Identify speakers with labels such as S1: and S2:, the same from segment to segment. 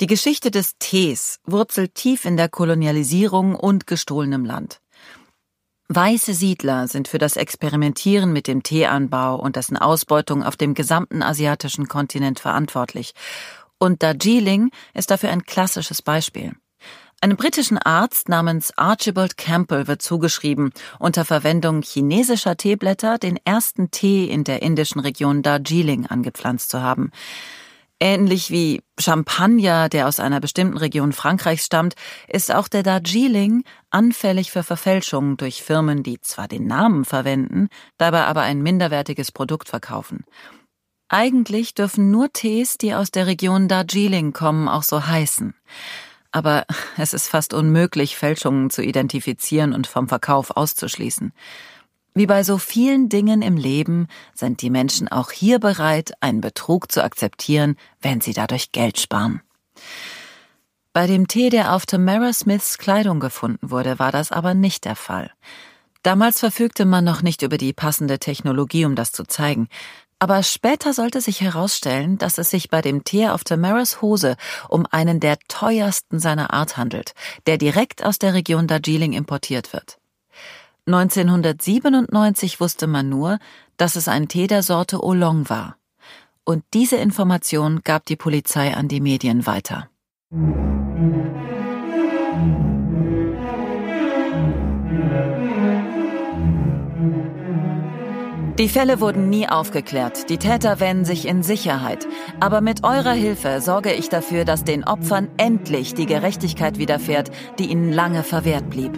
S1: Die Geschichte des Tees wurzelt tief in der Kolonialisierung und gestohlenem Land. Weiße Siedler sind für das Experimentieren mit dem Teeanbau und dessen Ausbeutung auf dem gesamten asiatischen Kontinent verantwortlich. Und Darjeeling ist dafür ein klassisches Beispiel. Einem britischen Arzt namens Archibald Campbell wird zugeschrieben, unter Verwendung chinesischer Teeblätter den ersten Tee in der indischen Region Darjeeling angepflanzt zu haben. Ähnlich wie Champagner, der aus einer bestimmten Region Frankreichs stammt, ist auch der Darjeeling anfällig für Verfälschungen durch Firmen, die zwar den Namen verwenden, dabei aber ein minderwertiges Produkt verkaufen. Eigentlich dürfen nur Tees, die aus der Region Darjeeling kommen, auch so heißen. Aber es ist fast unmöglich, Fälschungen zu identifizieren und vom Verkauf auszuschließen. Wie bei so vielen Dingen im Leben sind die Menschen auch hier bereit, einen Betrug zu akzeptieren, wenn sie dadurch Geld sparen. Bei dem Tee, der auf Tamara Smiths Kleidung gefunden wurde, war das aber nicht der Fall. Damals verfügte man noch nicht über die passende Technologie, um das zu zeigen. Aber später sollte sich herausstellen, dass es sich bei dem Tee auf Tamaras Hose um einen der teuersten seiner Art handelt, der direkt aus der Region Darjeeling importiert wird. 1997 wusste man nur, dass es ein Tee der Sorte Oolong war. Und diese Information gab die Polizei an die Medien weiter. Die Fälle wurden nie aufgeklärt, die Täter wähnen sich in Sicherheit. Aber mit eurer Hilfe sorge ich dafür, dass den Opfern endlich die Gerechtigkeit widerfährt, die ihnen lange verwehrt blieb.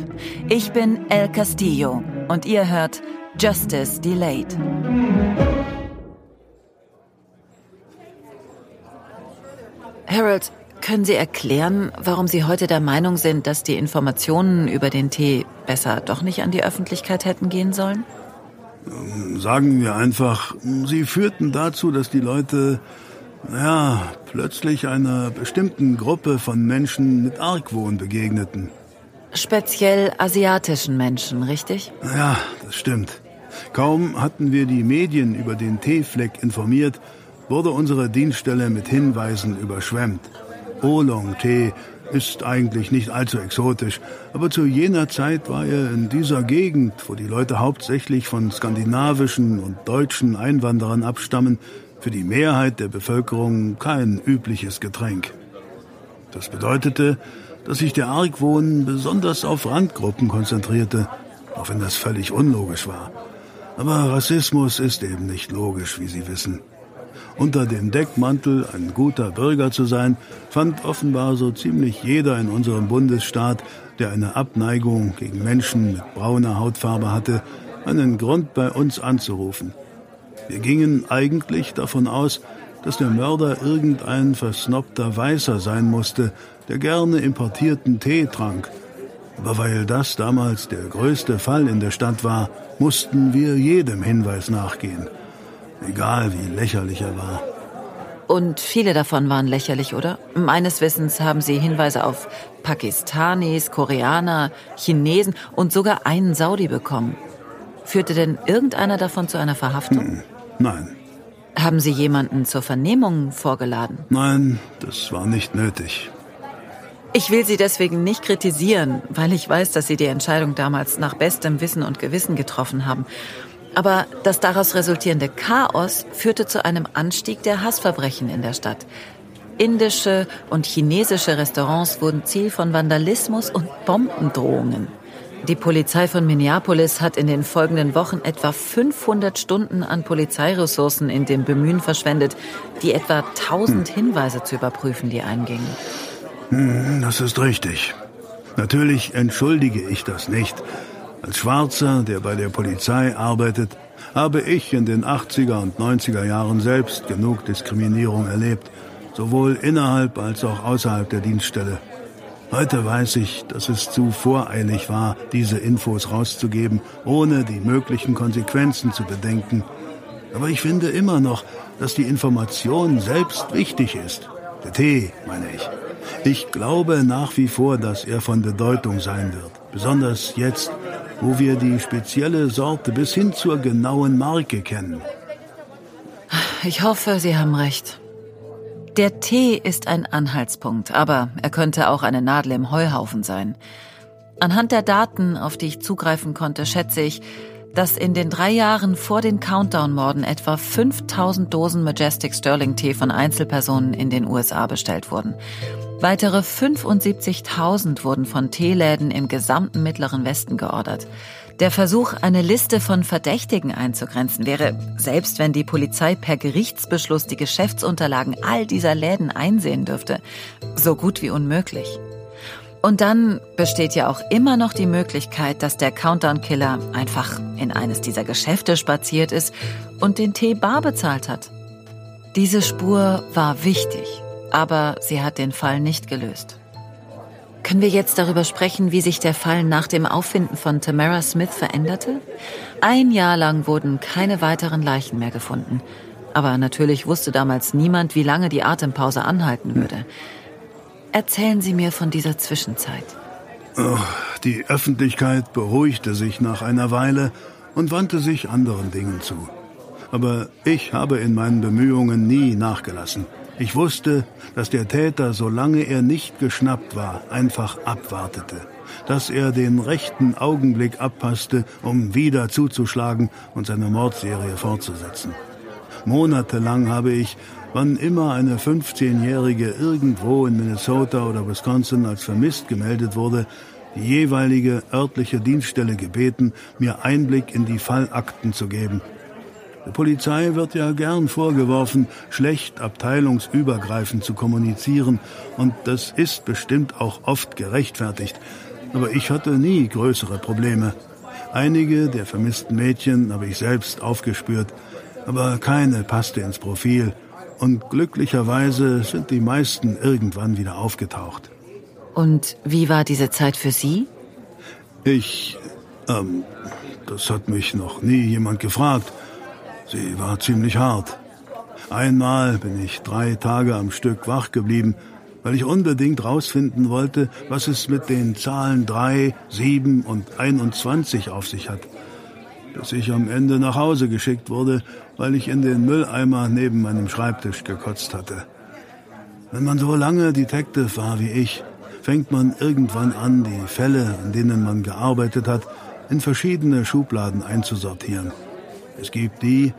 S1: Ich bin El Castillo und ihr hört Justice Delayed. Harold, können Sie erklären, warum Sie heute der Meinung sind, dass die Informationen über den Tee besser doch nicht an die Öffentlichkeit hätten gehen sollen?
S2: Sagen wir einfach, sie führten dazu, dass die Leute, ja, plötzlich einer bestimmten Gruppe von Menschen mit Argwohn begegneten.
S1: Speziell asiatischen Menschen, richtig?
S2: Ja, das stimmt. Kaum hatten wir die Medien über den Teefleck informiert, wurde unsere Dienststelle mit Hinweisen überschwemmt. Oolong-Tee ist eigentlich nicht allzu exotisch, aber zu jener Zeit war er in dieser Gegend, wo die Leute hauptsächlich von skandinavischen und deutschen Einwanderern abstammen, für die Mehrheit der Bevölkerung kein übliches Getränk. Das bedeutete, dass sich der Argwohn besonders auf Randgruppen konzentrierte, auch wenn das völlig unlogisch war. Aber Rassismus ist eben nicht logisch, wie Sie wissen. Unter dem Deckmantel, ein guter Bürger zu sein, fand offenbar so ziemlich jeder in unserem Bundesstaat, der eine Abneigung gegen Menschen mit brauner Hautfarbe hatte, einen Grund bei uns anzurufen. Wir gingen eigentlich davon aus, dass der Mörder irgendein versnobter Weißer sein musste, der gerne importierten Tee trank. Aber weil das damals der größte Fall in der Stadt war, mussten wir jedem Hinweis nachgehen. Egal wie lächerlich er war.
S1: Und viele davon waren lächerlich, oder? Meines Wissens haben Sie Hinweise auf Pakistanis, Koreaner, Chinesen und sogar einen Saudi bekommen. Führte denn irgendeiner davon zu einer Verhaftung? Hm,
S2: nein.
S1: Haben Sie jemanden zur Vernehmung vorgeladen?
S2: Nein, das war nicht nötig.
S1: Ich will Sie deswegen nicht kritisieren, weil ich weiß, dass Sie die Entscheidung damals nach bestem Wissen und Gewissen getroffen haben. Aber das daraus resultierende Chaos führte zu einem Anstieg der Hassverbrechen in der Stadt. Indische und chinesische Restaurants wurden Ziel von Vandalismus und Bombendrohungen. Die Polizei von Minneapolis hat in den folgenden Wochen etwa 500 Stunden an Polizeiressourcen in dem Bemühen verschwendet, die etwa 1000 Hinweise zu überprüfen, die eingingen.
S2: Hm, das ist richtig. Natürlich entschuldige ich das nicht. Als Schwarzer, der bei der Polizei arbeitet, habe ich in den 80er und 90er Jahren selbst genug Diskriminierung erlebt, sowohl innerhalb als auch außerhalb der Dienststelle. Heute weiß ich, dass es zu voreilig war, diese Infos rauszugeben, ohne die möglichen Konsequenzen zu bedenken. Aber ich finde immer noch, dass die Information selbst wichtig ist. Der Tee, meine ich. Ich glaube nach wie vor, dass er von Bedeutung sein wird. Besonders jetzt, wo wir die spezielle Sorte bis hin zur genauen Marke kennen.
S1: Ich hoffe, Sie haben recht. Der Tee ist ein Anhaltspunkt, aber er könnte auch eine Nadel im Heuhaufen sein. Anhand der Daten, auf die ich zugreifen konnte, schätze ich, dass in den drei Jahren vor den Countdown-Morden etwa 5000 Dosen Majestic Sterling Tee von Einzelpersonen in den USA bestellt wurden. Weitere 75.000 wurden von Teeläden im gesamten Mittleren Westen geordert. Der Versuch, eine Liste von Verdächtigen einzugrenzen, wäre, selbst wenn die Polizei per Gerichtsbeschluss die Geschäftsunterlagen all dieser Läden einsehen dürfte, so gut wie unmöglich. Und dann besteht ja auch immer noch die Möglichkeit, dass der Countdown-Killer einfach in eines dieser Geschäfte spaziert ist und den Tee bar bezahlt hat. Diese Spur war wichtig, aber sie hat den Fall nicht gelöst. Können wir jetzt darüber sprechen, wie sich der Fall nach dem Auffinden von Tamara Smith veränderte? Ein Jahr lang wurden keine weiteren Leichen mehr gefunden. Aber natürlich wusste damals niemand, wie lange die Atempause anhalten würde. Erzählen Sie mir von dieser Zwischenzeit.
S2: Oh, die Öffentlichkeit beruhigte sich nach einer Weile und wandte sich anderen Dingen zu. Aber ich habe in meinen Bemühungen nie nachgelassen. Ich wusste, dass der Täter, solange er nicht geschnappt war, einfach abwartete, dass er den rechten Augenblick abpasste, um wieder zuzuschlagen und seine Mordserie fortzusetzen. Monatelang habe ich, wann immer eine 15-Jährige irgendwo in Minnesota oder Wisconsin als vermisst gemeldet wurde, die jeweilige örtliche Dienststelle gebeten, mir Einblick in die Fallakten zu geben der Polizei wird ja gern vorgeworfen, schlecht abteilungsübergreifend zu kommunizieren, und das ist bestimmt auch oft gerechtfertigt. Aber ich hatte nie größere Probleme. Einige der vermissten Mädchen habe ich selbst aufgespürt, aber keine passte ins Profil. Und glücklicherweise sind die meisten irgendwann wieder aufgetaucht.
S1: Und wie war diese Zeit für Sie?
S2: Ich, ähm, das hat mich noch nie jemand gefragt. Sie war ziemlich hart. Einmal bin ich drei Tage am Stück wach geblieben, weil ich unbedingt rausfinden wollte, was es mit den Zahlen drei, sieben und 21 auf sich hat. Bis ich am Ende nach Hause geschickt wurde, weil ich in den Mülleimer neben meinem Schreibtisch gekotzt hatte. Wenn man so lange Detective war wie ich, fängt man irgendwann an, die Fälle, an denen man gearbeitet hat, in verschiedene Schubladen einzusortieren. Es gibt die,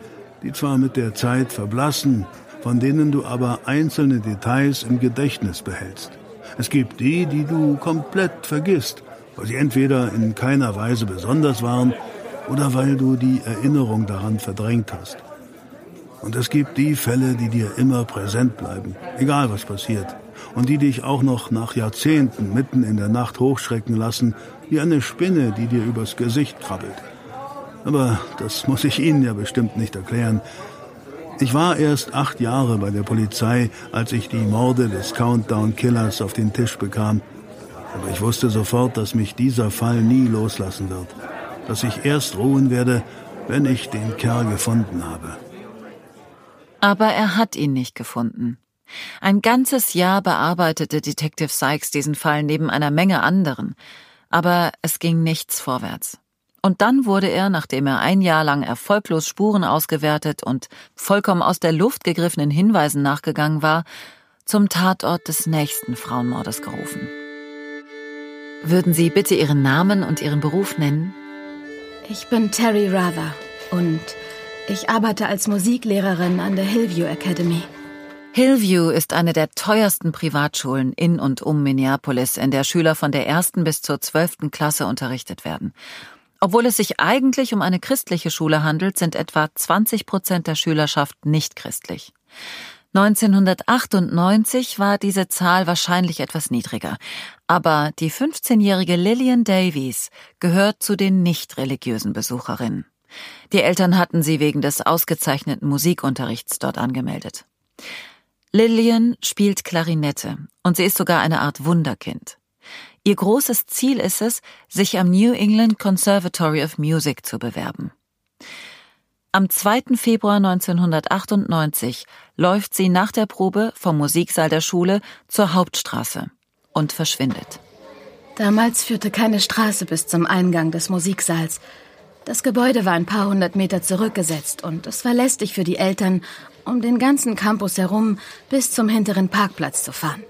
S2: die zwar mit der Zeit verblassen, von denen du aber einzelne Details im Gedächtnis behältst. Es gibt die, die du komplett vergisst, weil sie entweder in keiner Weise besonders waren oder weil du die Erinnerung daran verdrängt hast. Und es gibt die Fälle, die dir immer präsent bleiben, egal was passiert, und die dich auch noch nach Jahrzehnten mitten in der Nacht hochschrecken lassen, wie eine Spinne, die dir übers Gesicht krabbelt. Aber das muss ich Ihnen ja bestimmt nicht erklären. Ich war erst acht Jahre bei der Polizei, als ich die Morde des Countdown Killers auf den Tisch bekam. Aber ich wusste sofort, dass mich dieser Fall nie loslassen wird. Dass ich erst ruhen werde, wenn ich den Kerl gefunden habe.
S1: Aber er hat ihn nicht gefunden. Ein ganzes Jahr bearbeitete Detective Sykes diesen Fall neben einer Menge anderen. Aber es ging nichts vorwärts. Und dann wurde er, nachdem er ein Jahr lang erfolglos Spuren ausgewertet und vollkommen aus der Luft gegriffenen Hinweisen nachgegangen war, zum Tatort des nächsten Frauenmordes gerufen. Würden Sie bitte Ihren Namen und Ihren Beruf nennen?
S3: Ich bin Terry Rather und ich arbeite als Musiklehrerin an der Hillview Academy.
S1: Hillview ist eine der teuersten Privatschulen in und um Minneapolis, in der Schüler von der ersten bis zur zwölften Klasse unterrichtet werden. Obwohl es sich eigentlich um eine christliche Schule handelt, sind etwa 20 Prozent der Schülerschaft nicht christlich. 1998 war diese Zahl wahrscheinlich etwas niedriger, aber die 15-jährige Lillian Davies gehört zu den nicht religiösen Besucherinnen. Die Eltern hatten sie wegen des ausgezeichneten Musikunterrichts dort angemeldet. Lillian spielt Klarinette und sie ist sogar eine Art Wunderkind. Ihr großes Ziel ist es, sich am New England Conservatory of Music zu bewerben. Am 2. Februar 1998 läuft sie nach der Probe vom Musiksaal der Schule zur Hauptstraße und verschwindet.
S3: Damals führte keine Straße bis zum Eingang des Musiksaals. Das Gebäude war ein paar hundert Meter zurückgesetzt und es war lästig für die Eltern, um den ganzen Campus herum bis zum hinteren Parkplatz zu fahren.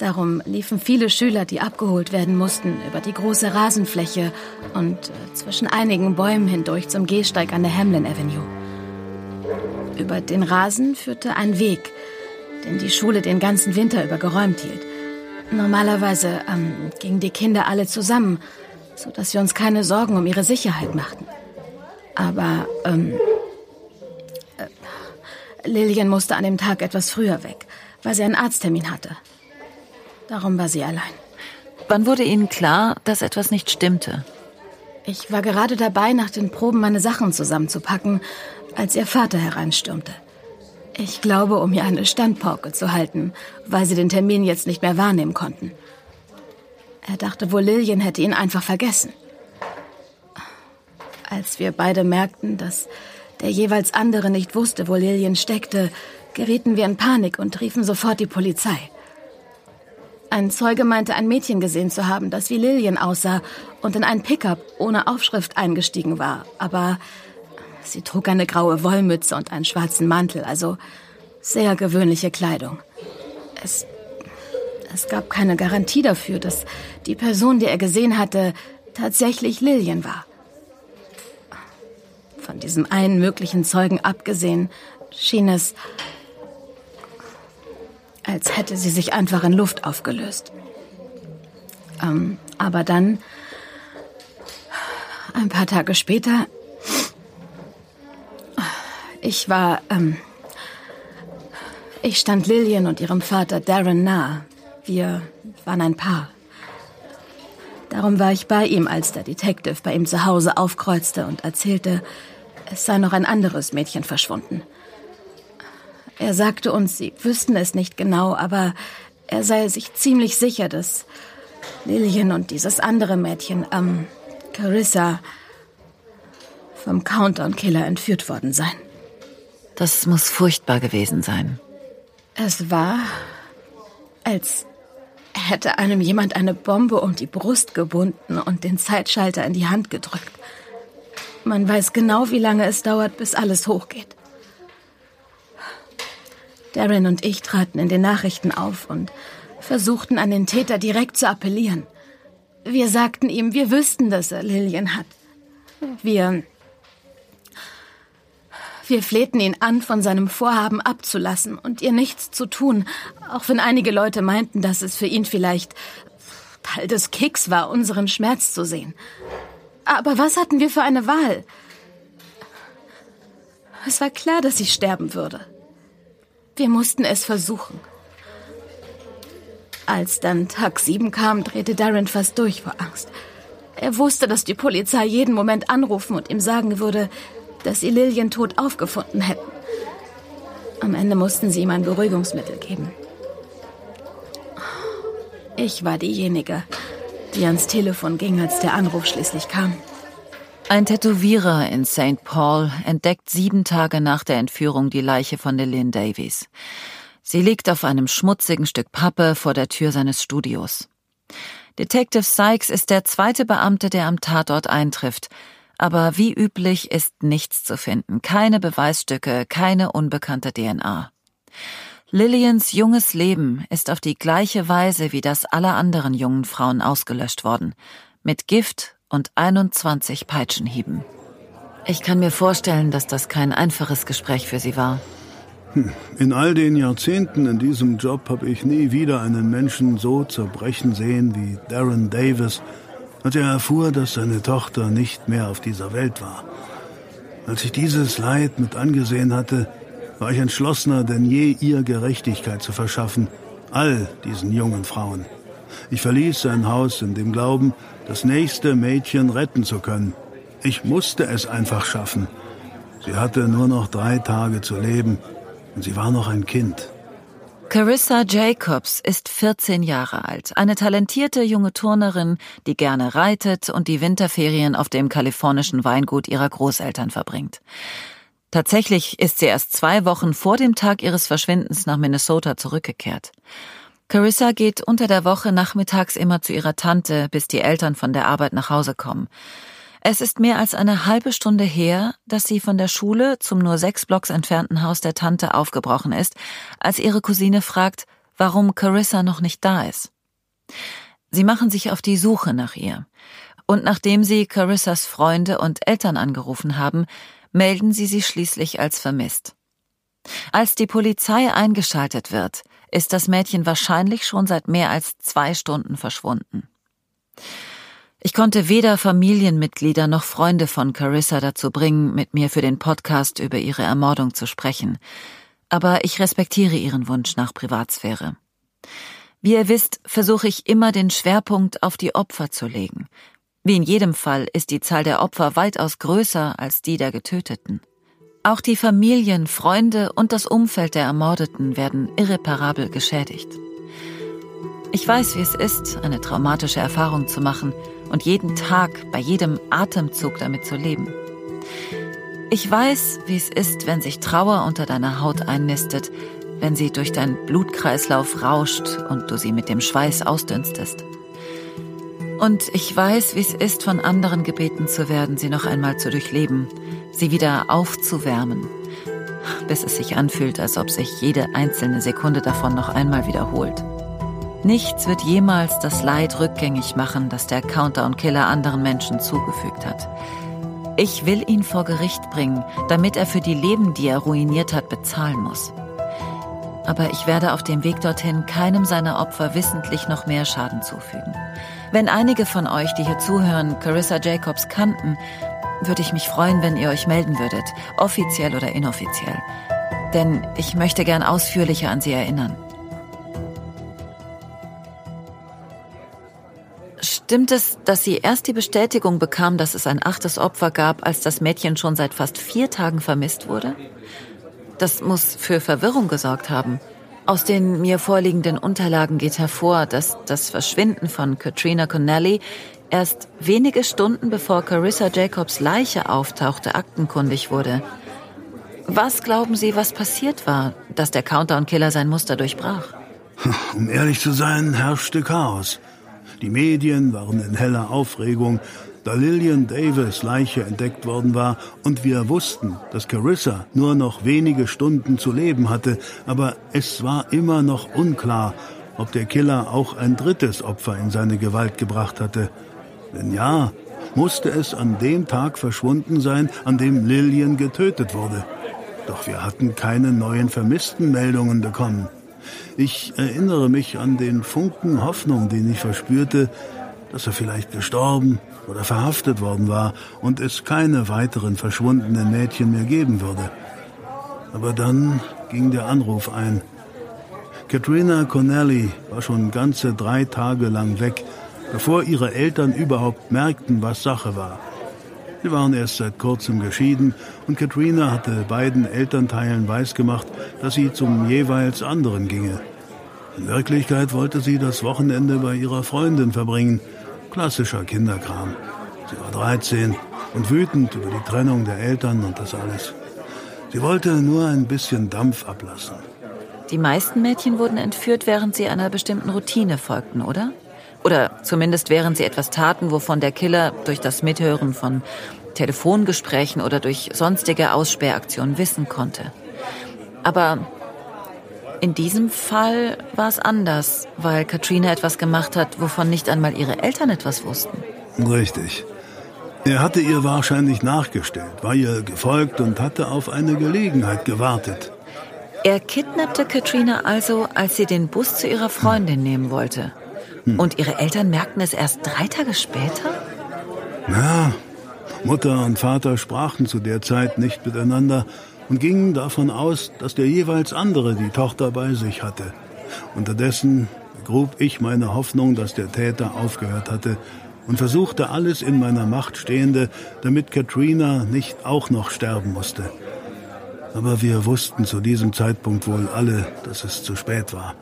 S3: Darum liefen viele Schüler, die abgeholt werden mussten, über die große Rasenfläche und äh, zwischen einigen Bäumen hindurch zum Gehsteig an der Hamlin Avenue. Über den Rasen führte ein Weg, den die Schule den ganzen Winter über geräumt hielt. Normalerweise ähm, gingen die Kinder alle zusammen, so dass wir uns keine Sorgen um ihre Sicherheit machten. Aber ähm, äh, Lillian musste an dem Tag etwas früher weg, weil sie einen Arzttermin hatte. Darum war sie allein.
S1: Wann wurde Ihnen klar, dass etwas nicht stimmte?
S3: Ich war gerade dabei, nach den Proben meine Sachen zusammenzupacken, als ihr Vater hereinstürmte. Ich glaube, um ihr eine Standpauke zu halten, weil sie den Termin jetzt nicht mehr wahrnehmen konnten. Er dachte wohl, Lillian hätte ihn einfach vergessen. Als wir beide merkten, dass der jeweils andere nicht wusste, wo Lillian steckte, gerieten wir in Panik und riefen sofort die Polizei. Ein Zeuge meinte, ein Mädchen gesehen zu haben, das wie Lillian aussah und in ein Pickup ohne Aufschrift eingestiegen war. Aber sie trug eine graue Wollmütze und einen schwarzen Mantel, also sehr gewöhnliche Kleidung. Es, es gab keine Garantie dafür, dass die Person, die er gesehen hatte, tatsächlich Lillian war. Von diesem einen möglichen Zeugen abgesehen, schien es, als hätte sie sich einfach in Luft aufgelöst. Ähm, aber dann, ein paar Tage später, ich war, ähm, ich stand Lillian und ihrem Vater Darren nahe. Wir waren ein Paar. Darum war ich bei ihm, als der Detective bei ihm zu Hause aufkreuzte und erzählte, es sei noch ein anderes Mädchen verschwunden. Er sagte uns, sie wüssten es nicht genau, aber er sei sich ziemlich sicher, dass Lillian und dieses andere Mädchen, ähm, Carissa, vom Countdown-Killer entführt worden seien.
S1: Das muss furchtbar gewesen sein.
S3: Es war, als hätte einem jemand eine Bombe um die Brust gebunden und den Zeitschalter in die Hand gedrückt. Man weiß genau, wie lange es dauert, bis alles hochgeht. Darren und ich traten in den Nachrichten auf und versuchten an den Täter direkt zu appellieren. Wir sagten ihm, wir wüssten, dass er Lillian hat. Wir. Wir flehten ihn an, von seinem Vorhaben abzulassen und ihr nichts zu tun, auch wenn einige Leute meinten, dass es für ihn vielleicht Teil des Kicks war, unseren Schmerz zu sehen. Aber was hatten wir für eine Wahl? Es war klar, dass sie sterben würde. Wir mussten es versuchen. Als dann Tag 7 kam, drehte Darren fast durch vor Angst. Er wusste, dass die Polizei jeden Moment anrufen und ihm sagen würde, dass sie Lillian tot aufgefunden hätten. Am Ende mussten sie ihm ein Beruhigungsmittel geben. Ich war diejenige, die ans Telefon ging, als der Anruf schließlich kam.
S1: Ein Tätowierer in St. Paul entdeckt sieben Tage nach der Entführung die Leiche von Lillian Davies. Sie liegt auf einem schmutzigen Stück Pappe vor der Tür seines Studios. Detective Sykes ist der zweite Beamte, der am Tatort eintrifft. Aber wie üblich ist nichts zu finden. Keine Beweisstücke, keine unbekannte DNA. Lillians junges Leben ist auf die gleiche Weise wie das aller anderen jungen Frauen ausgelöscht worden. Mit Gift und 21 Peitschenhieben. Ich kann mir vorstellen, dass das kein einfaches Gespräch für Sie war.
S2: Hm, in all den Jahrzehnten in diesem Job habe ich nie wieder einen Menschen so zerbrechen sehen wie Darren Davis, als er erfuhr, dass seine Tochter nicht mehr auf dieser Welt war. Als ich dieses Leid mit angesehen hatte, war ich entschlossener denn je, ihr Gerechtigkeit zu verschaffen, all diesen jungen Frauen. Ich verließ sein Haus in dem Glauben, das nächste Mädchen retten zu können. Ich musste es einfach schaffen. Sie hatte nur noch drei Tage zu leben und sie war noch ein Kind.
S1: Carissa Jacobs ist 14 Jahre alt, eine talentierte junge Turnerin, die gerne reitet und die Winterferien auf dem kalifornischen Weingut ihrer Großeltern verbringt. Tatsächlich ist sie erst zwei Wochen vor dem Tag ihres Verschwindens nach Minnesota zurückgekehrt. Carissa geht unter der Woche nachmittags immer zu ihrer Tante, bis die Eltern von der Arbeit nach Hause kommen. Es ist mehr als eine halbe Stunde her, dass sie von der Schule zum nur sechs Blocks entfernten Haus der Tante aufgebrochen ist, als ihre Cousine fragt, warum Carissa noch nicht da ist. Sie machen sich auf die Suche nach ihr. Und nachdem sie Carissas Freunde und Eltern angerufen haben, melden sie sie schließlich als vermisst. Als die Polizei eingeschaltet wird, ist das Mädchen wahrscheinlich schon seit mehr als zwei Stunden verschwunden. Ich konnte weder Familienmitglieder noch Freunde von Carissa dazu bringen, mit mir für den Podcast über ihre Ermordung zu sprechen, aber ich respektiere ihren Wunsch nach Privatsphäre. Wie ihr wisst, versuche ich immer den Schwerpunkt auf die Opfer zu legen. Wie in jedem Fall ist die Zahl der Opfer weitaus größer als die der Getöteten. Auch die Familien, Freunde und das Umfeld der Ermordeten werden irreparabel geschädigt. Ich weiß, wie es ist, eine traumatische Erfahrung zu machen und jeden Tag bei jedem Atemzug damit zu leben. Ich weiß, wie es ist, wenn sich Trauer unter deiner Haut einnistet, wenn sie durch deinen Blutkreislauf rauscht und du sie mit dem Schweiß ausdünstest. Und ich weiß, wie es ist, von anderen gebeten zu werden, sie noch einmal zu durchleben, sie wieder aufzuwärmen, bis es sich anfühlt, als ob sich jede einzelne Sekunde davon noch einmal wiederholt. Nichts wird jemals das Leid rückgängig machen, das der Countdown-Killer anderen Menschen zugefügt hat. Ich will ihn vor Gericht bringen, damit er für die Leben, die er ruiniert hat, bezahlen muss. Aber ich werde auf dem Weg dorthin keinem seiner Opfer wissentlich noch mehr Schaden zufügen. Wenn einige von euch, die hier zuhören, Carissa Jacobs kannten, würde ich mich freuen, wenn ihr euch melden würdet, offiziell oder inoffiziell. Denn ich möchte gern ausführlicher an sie erinnern. Stimmt es, dass sie erst die Bestätigung bekam, dass es ein achtes Opfer gab, als das Mädchen schon seit fast vier Tagen vermisst wurde? Das muss für Verwirrung gesorgt haben. Aus den mir vorliegenden Unterlagen geht hervor, dass das Verschwinden von Katrina Connelly erst wenige Stunden bevor Carissa Jacobs Leiche auftauchte, aktenkundig wurde. Was glauben Sie, was passiert war, dass der Countdown-Killer sein Muster durchbrach?
S2: Um ehrlich zu sein, herrschte Chaos. Die Medien waren in heller Aufregung, da Lillian Davis Leiche entdeckt worden war und wir wussten, dass Carissa nur noch wenige Stunden zu leben hatte, aber es war immer noch unklar, ob der Killer auch ein drittes Opfer in seine Gewalt gebracht hatte. Wenn ja, musste es an dem Tag verschwunden sein, an dem Lillian getötet wurde. Doch wir hatten keine neuen Vermisstenmeldungen bekommen. Ich erinnere mich an den Funken Hoffnung, den ich verspürte, dass er vielleicht gestorben oder verhaftet worden war und es keine weiteren verschwundenen Mädchen mehr geben würde. Aber dann ging der Anruf ein. Katrina Connelly war schon ganze drei Tage lang weg, bevor ihre Eltern überhaupt merkten, was Sache war. Sie waren erst seit kurzem geschieden und Katrina hatte beiden Elternteilen weisgemacht, dass sie zum jeweils anderen ginge. In Wirklichkeit wollte sie das Wochenende bei ihrer Freundin verbringen. Klassischer Kinderkram. Sie war 13 und wütend über die Trennung der Eltern und das alles. Sie wollte nur ein bisschen Dampf ablassen.
S1: Die meisten Mädchen wurden entführt, während sie einer bestimmten Routine folgten, oder? Oder zumindest während sie etwas taten, wovon der Killer durch das Mithören von Telefongesprächen oder durch sonstige Aussperraktionen wissen konnte. Aber in diesem Fall war es anders, weil Katrina etwas gemacht hat, wovon nicht einmal ihre Eltern etwas wussten.
S2: Richtig. Er hatte ihr wahrscheinlich nachgestellt, war ihr gefolgt und hatte auf eine Gelegenheit gewartet.
S1: Er kidnappte Katrina also, als sie den Bus zu ihrer Freundin nehmen wollte. Hm. Und ihre Eltern merkten es erst drei Tage später?
S2: Na, Mutter und Vater sprachen zu der Zeit nicht miteinander und gingen davon aus, dass der jeweils andere die Tochter bei sich hatte. Unterdessen grub ich meine Hoffnung, dass der Täter aufgehört hatte, und versuchte alles in meiner Macht Stehende, damit Katrina nicht auch noch sterben musste. Aber wir wussten zu diesem Zeitpunkt wohl alle, dass es zu spät war.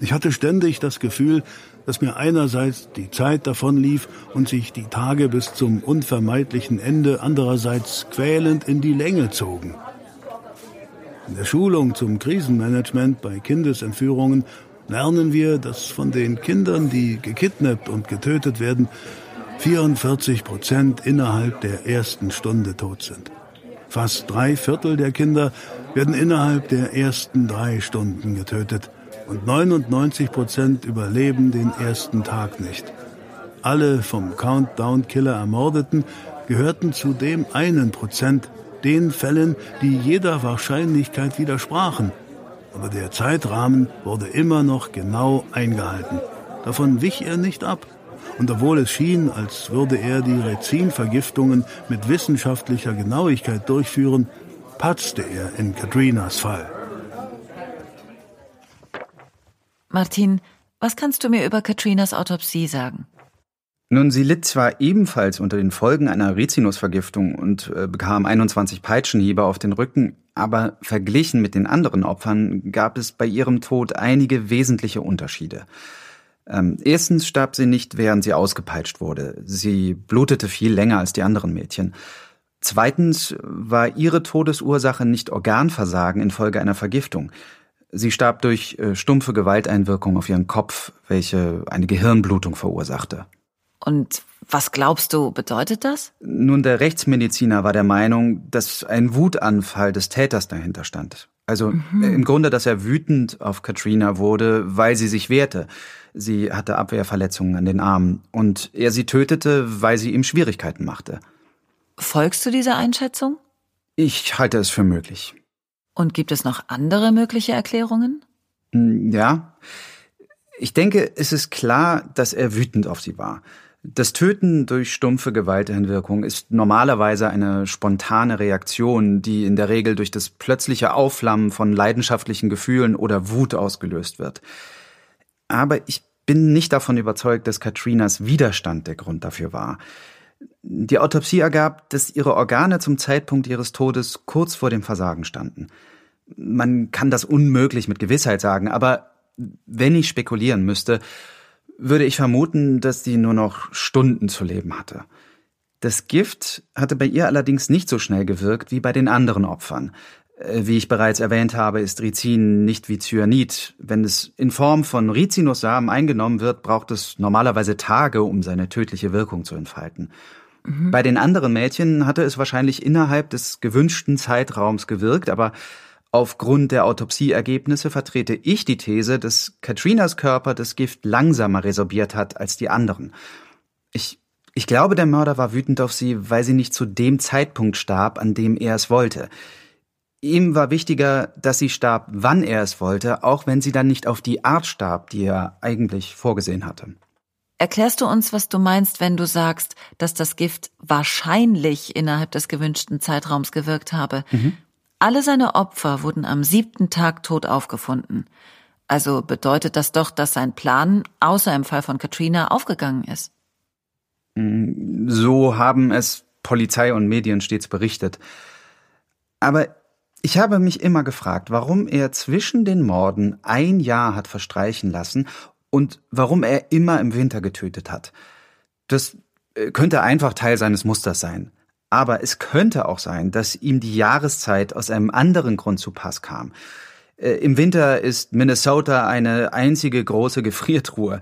S2: Ich hatte ständig das Gefühl, dass mir einerseits die Zeit davonlief und sich die Tage bis zum unvermeidlichen Ende andererseits quälend in die Länge zogen. In der Schulung zum Krisenmanagement bei Kindesentführungen lernen wir, dass von den Kindern, die gekidnappt und getötet werden, 44 Prozent innerhalb der ersten Stunde tot sind. Fast drei Viertel der Kinder werden innerhalb der ersten drei Stunden getötet und 99 Prozent überleben den ersten Tag nicht. Alle vom Countdown-Killer Ermordeten gehörten zu dem einen Prozent, den Fällen, die jeder Wahrscheinlichkeit widersprachen. Aber der Zeitrahmen wurde immer noch genau eingehalten. Davon wich er nicht ab. Und obwohl es schien, als würde er die Rezinvergiftungen mit wissenschaftlicher Genauigkeit durchführen, patzte er in Katrinas Fall.
S1: Martin, was kannst du mir über Katrinas Autopsie sagen?
S4: Nun, sie litt zwar ebenfalls unter den Folgen einer Rizinusvergiftung und äh, bekam 21 Peitschenhiebe auf den Rücken, aber verglichen mit den anderen Opfern gab es bei ihrem Tod einige wesentliche Unterschiede. Ähm, erstens starb sie nicht, während sie ausgepeitscht wurde. Sie blutete viel länger als die anderen Mädchen. Zweitens war ihre Todesursache nicht Organversagen infolge einer Vergiftung. Sie starb durch äh, stumpfe Gewalteinwirkung auf ihren Kopf, welche eine Gehirnblutung verursachte.
S1: Und was glaubst du, bedeutet das?
S4: Nun, der Rechtsmediziner war der Meinung, dass ein Wutanfall des Täters dahinter stand. Also mhm. im Grunde, dass er wütend auf Katrina wurde, weil sie sich wehrte. Sie hatte Abwehrverletzungen an den Armen und er sie tötete, weil sie ihm Schwierigkeiten machte.
S1: Folgst du dieser Einschätzung?
S4: Ich halte es für möglich.
S1: Und gibt es noch andere mögliche Erklärungen?
S4: Hm, ja. Ich denke, es ist klar, dass er wütend auf sie war. Das Töten durch stumpfe Gewalteinwirkung ist normalerweise eine spontane Reaktion, die in der Regel durch das plötzliche Aufflammen von leidenschaftlichen Gefühlen oder Wut ausgelöst wird. Aber ich bin nicht davon überzeugt, dass Katrinas Widerstand der Grund dafür war. Die Autopsie ergab, dass ihre Organe zum Zeitpunkt ihres Todes kurz vor dem Versagen standen. Man kann das unmöglich mit Gewissheit sagen, aber wenn ich spekulieren müsste, würde ich vermuten, dass sie nur noch Stunden zu leben hatte. Das Gift hatte bei ihr allerdings nicht so schnell gewirkt wie bei den anderen Opfern. Äh, wie ich bereits erwähnt habe, ist Rizin nicht wie Cyanid. Wenn es in Form von Rizinussamen eingenommen wird, braucht es normalerweise Tage, um seine tödliche Wirkung zu entfalten. Mhm. Bei den anderen Mädchen hatte es wahrscheinlich innerhalb des gewünschten Zeitraums gewirkt, aber Aufgrund der Autopsieergebnisse vertrete ich die These, dass Katrinas Körper das Gift langsamer resorbiert hat als die anderen. Ich, ich glaube, der Mörder war wütend auf sie, weil sie nicht zu dem Zeitpunkt starb, an dem er es wollte. Ihm war wichtiger, dass sie starb, wann er es wollte, auch wenn sie dann nicht auf die Art starb, die er eigentlich vorgesehen hatte.
S1: Erklärst du uns, was du meinst, wenn du sagst, dass das Gift wahrscheinlich innerhalb des gewünschten Zeitraums gewirkt habe? Mhm. Alle seine Opfer wurden am siebten Tag tot aufgefunden. Also bedeutet das doch, dass sein Plan, außer im Fall von Katrina, aufgegangen ist.
S4: Mm, so haben es Polizei und Medien stets berichtet. Aber ich habe mich immer gefragt, warum er zwischen den Morden ein Jahr hat verstreichen lassen und warum er immer im Winter getötet hat. Das äh, könnte einfach Teil seines Musters sein. Aber es könnte auch sein, dass ihm die Jahreszeit aus einem anderen Grund zu Pass kam. Äh, Im Winter ist Minnesota eine einzige große Gefriertruhe.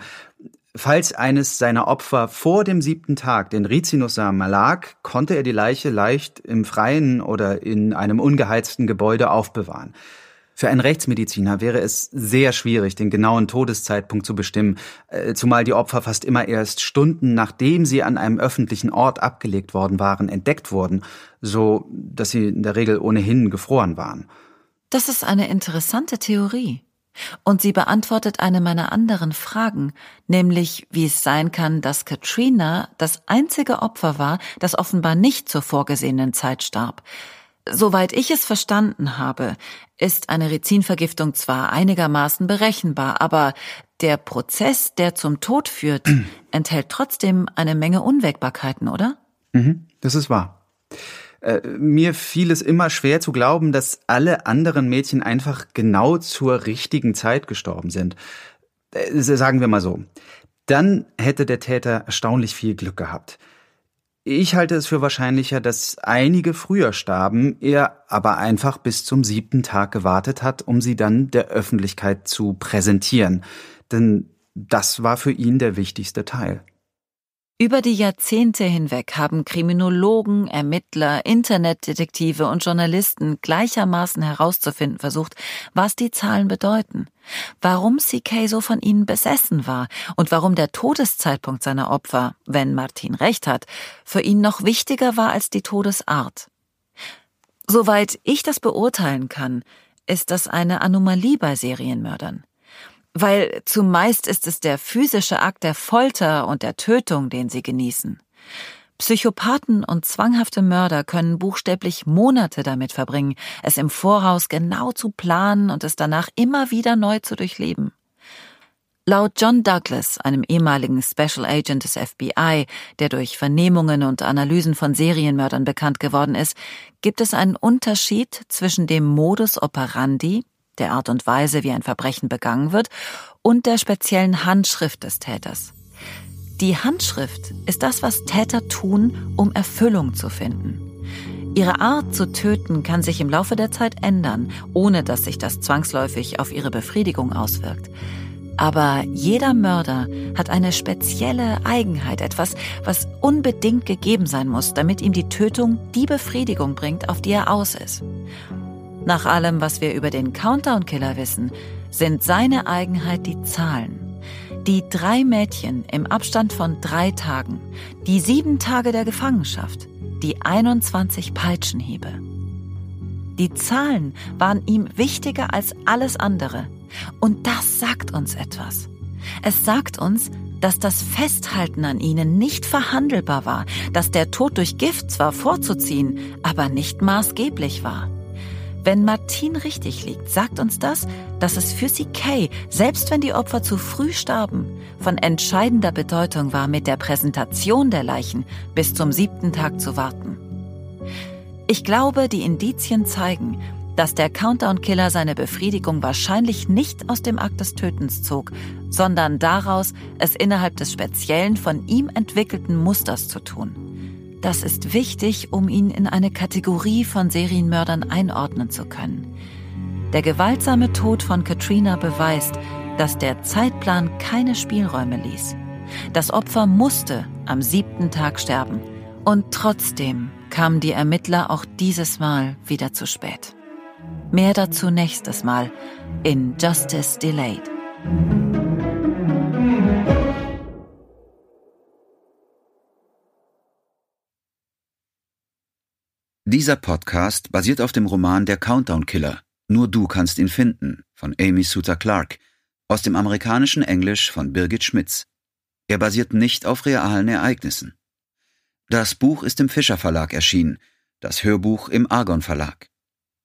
S4: Falls eines seiner Opfer vor dem siebten Tag den Rizinussamen erlag, konnte er die Leiche leicht im Freien oder in einem ungeheizten Gebäude aufbewahren. Für einen Rechtsmediziner wäre es sehr schwierig, den genauen Todeszeitpunkt zu bestimmen, äh, zumal die Opfer fast immer erst Stunden nachdem sie an einem öffentlichen Ort abgelegt worden waren, entdeckt wurden, so dass sie in der Regel ohnehin gefroren waren.
S1: Das ist eine interessante Theorie. Und sie beantwortet eine meiner anderen Fragen, nämlich wie es sein kann, dass Katrina das einzige Opfer war, das offenbar nicht zur vorgesehenen Zeit starb. Soweit ich es verstanden habe, ist eine Rizinvergiftung zwar einigermaßen berechenbar, aber der Prozess, der zum Tod führt, enthält trotzdem eine Menge Unwägbarkeiten, oder?
S4: Mhm, das ist wahr. Äh, mir fiel es immer schwer zu glauben, dass alle anderen Mädchen einfach genau zur richtigen Zeit gestorben sind. Äh, sagen wir mal so. Dann hätte der Täter erstaunlich viel Glück gehabt. Ich halte es für wahrscheinlicher, dass einige früher starben, er aber einfach bis zum siebten Tag gewartet hat, um sie dann der Öffentlichkeit zu präsentieren. Denn das war für ihn der wichtigste Teil.
S1: Über die Jahrzehnte hinweg haben Kriminologen, Ermittler, Internetdetektive und Journalisten gleichermaßen herauszufinden versucht, was die Zahlen bedeuten, warum CK so von ihnen besessen war und warum der Todeszeitpunkt seiner Opfer, wenn Martin recht hat, für ihn noch wichtiger war als die Todesart. Soweit ich das beurteilen kann, ist das eine Anomalie bei Serienmördern weil zumeist ist es der physische Akt der Folter und der Tötung, den sie genießen. Psychopathen und zwanghafte Mörder können buchstäblich Monate damit verbringen, es im Voraus genau zu planen und es danach immer wieder neu zu durchleben. Laut John Douglas, einem ehemaligen Special Agent des FBI, der durch Vernehmungen und Analysen von Serienmördern bekannt geworden ist, gibt es einen Unterschied zwischen dem Modus operandi, der Art und Weise, wie ein Verbrechen begangen wird, und der speziellen Handschrift des Täters. Die Handschrift ist das, was Täter tun, um Erfüllung zu finden. Ihre Art zu töten kann sich im Laufe der Zeit ändern, ohne dass sich das zwangsläufig auf ihre Befriedigung auswirkt. Aber jeder Mörder hat eine spezielle Eigenheit, etwas, was unbedingt gegeben sein muss, damit ihm die Tötung die Befriedigung bringt, auf die er aus ist. Nach allem, was wir über den Countdown-Killer wissen, sind seine Eigenheit die Zahlen. Die drei Mädchen im Abstand von drei Tagen, die sieben Tage der Gefangenschaft, die 21 Peitschenhiebe. Die Zahlen waren ihm wichtiger als alles andere. Und das sagt uns etwas. Es sagt uns, dass das Festhalten an ihnen nicht verhandelbar war, dass der Tod durch Gift zwar vorzuziehen, aber nicht maßgeblich war. Wenn Martin richtig liegt, sagt uns das, dass es für CK, selbst wenn die Opfer zu früh starben, von entscheidender Bedeutung war, mit der Präsentation der Leichen bis zum siebten Tag zu warten. Ich glaube, die Indizien zeigen, dass der Countdown-Killer seine Befriedigung wahrscheinlich nicht aus dem Akt des Tötens zog, sondern daraus, es innerhalb des speziellen von ihm entwickelten Musters zu tun. Das ist wichtig, um ihn in eine Kategorie von Serienmördern einordnen zu können. Der gewaltsame Tod von Katrina beweist, dass der Zeitplan keine Spielräume ließ. Das Opfer musste am siebten Tag sterben. Und trotzdem kamen die Ermittler auch dieses Mal wieder zu spät. Mehr dazu nächstes Mal in Justice Delayed.
S5: Dieser Podcast basiert auf dem Roman Der Countdown Killer. Nur du kannst ihn finden von Amy Suter Clark aus dem amerikanischen Englisch von Birgit Schmitz. Er basiert nicht auf realen Ereignissen. Das Buch ist im Fischer Verlag erschienen, das Hörbuch im Argon Verlag.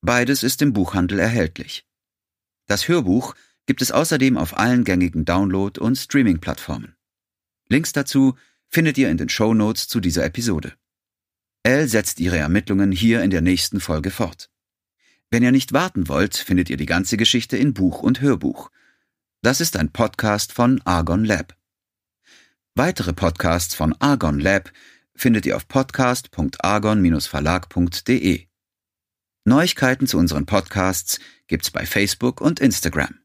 S5: Beides ist im Buchhandel erhältlich. Das Hörbuch gibt es außerdem auf allen gängigen Download- und Streaming-Plattformen. Links dazu findet ihr in den Show Notes zu dieser Episode. Elle setzt ihre Ermittlungen hier in der nächsten Folge fort. Wenn ihr nicht warten wollt, findet ihr die ganze Geschichte in Buch und Hörbuch. Das ist ein Podcast von Argon Lab. Weitere Podcasts von Argon Lab findet ihr auf podcast.argon-verlag.de. Neuigkeiten zu unseren Podcasts gibt's bei Facebook und Instagram.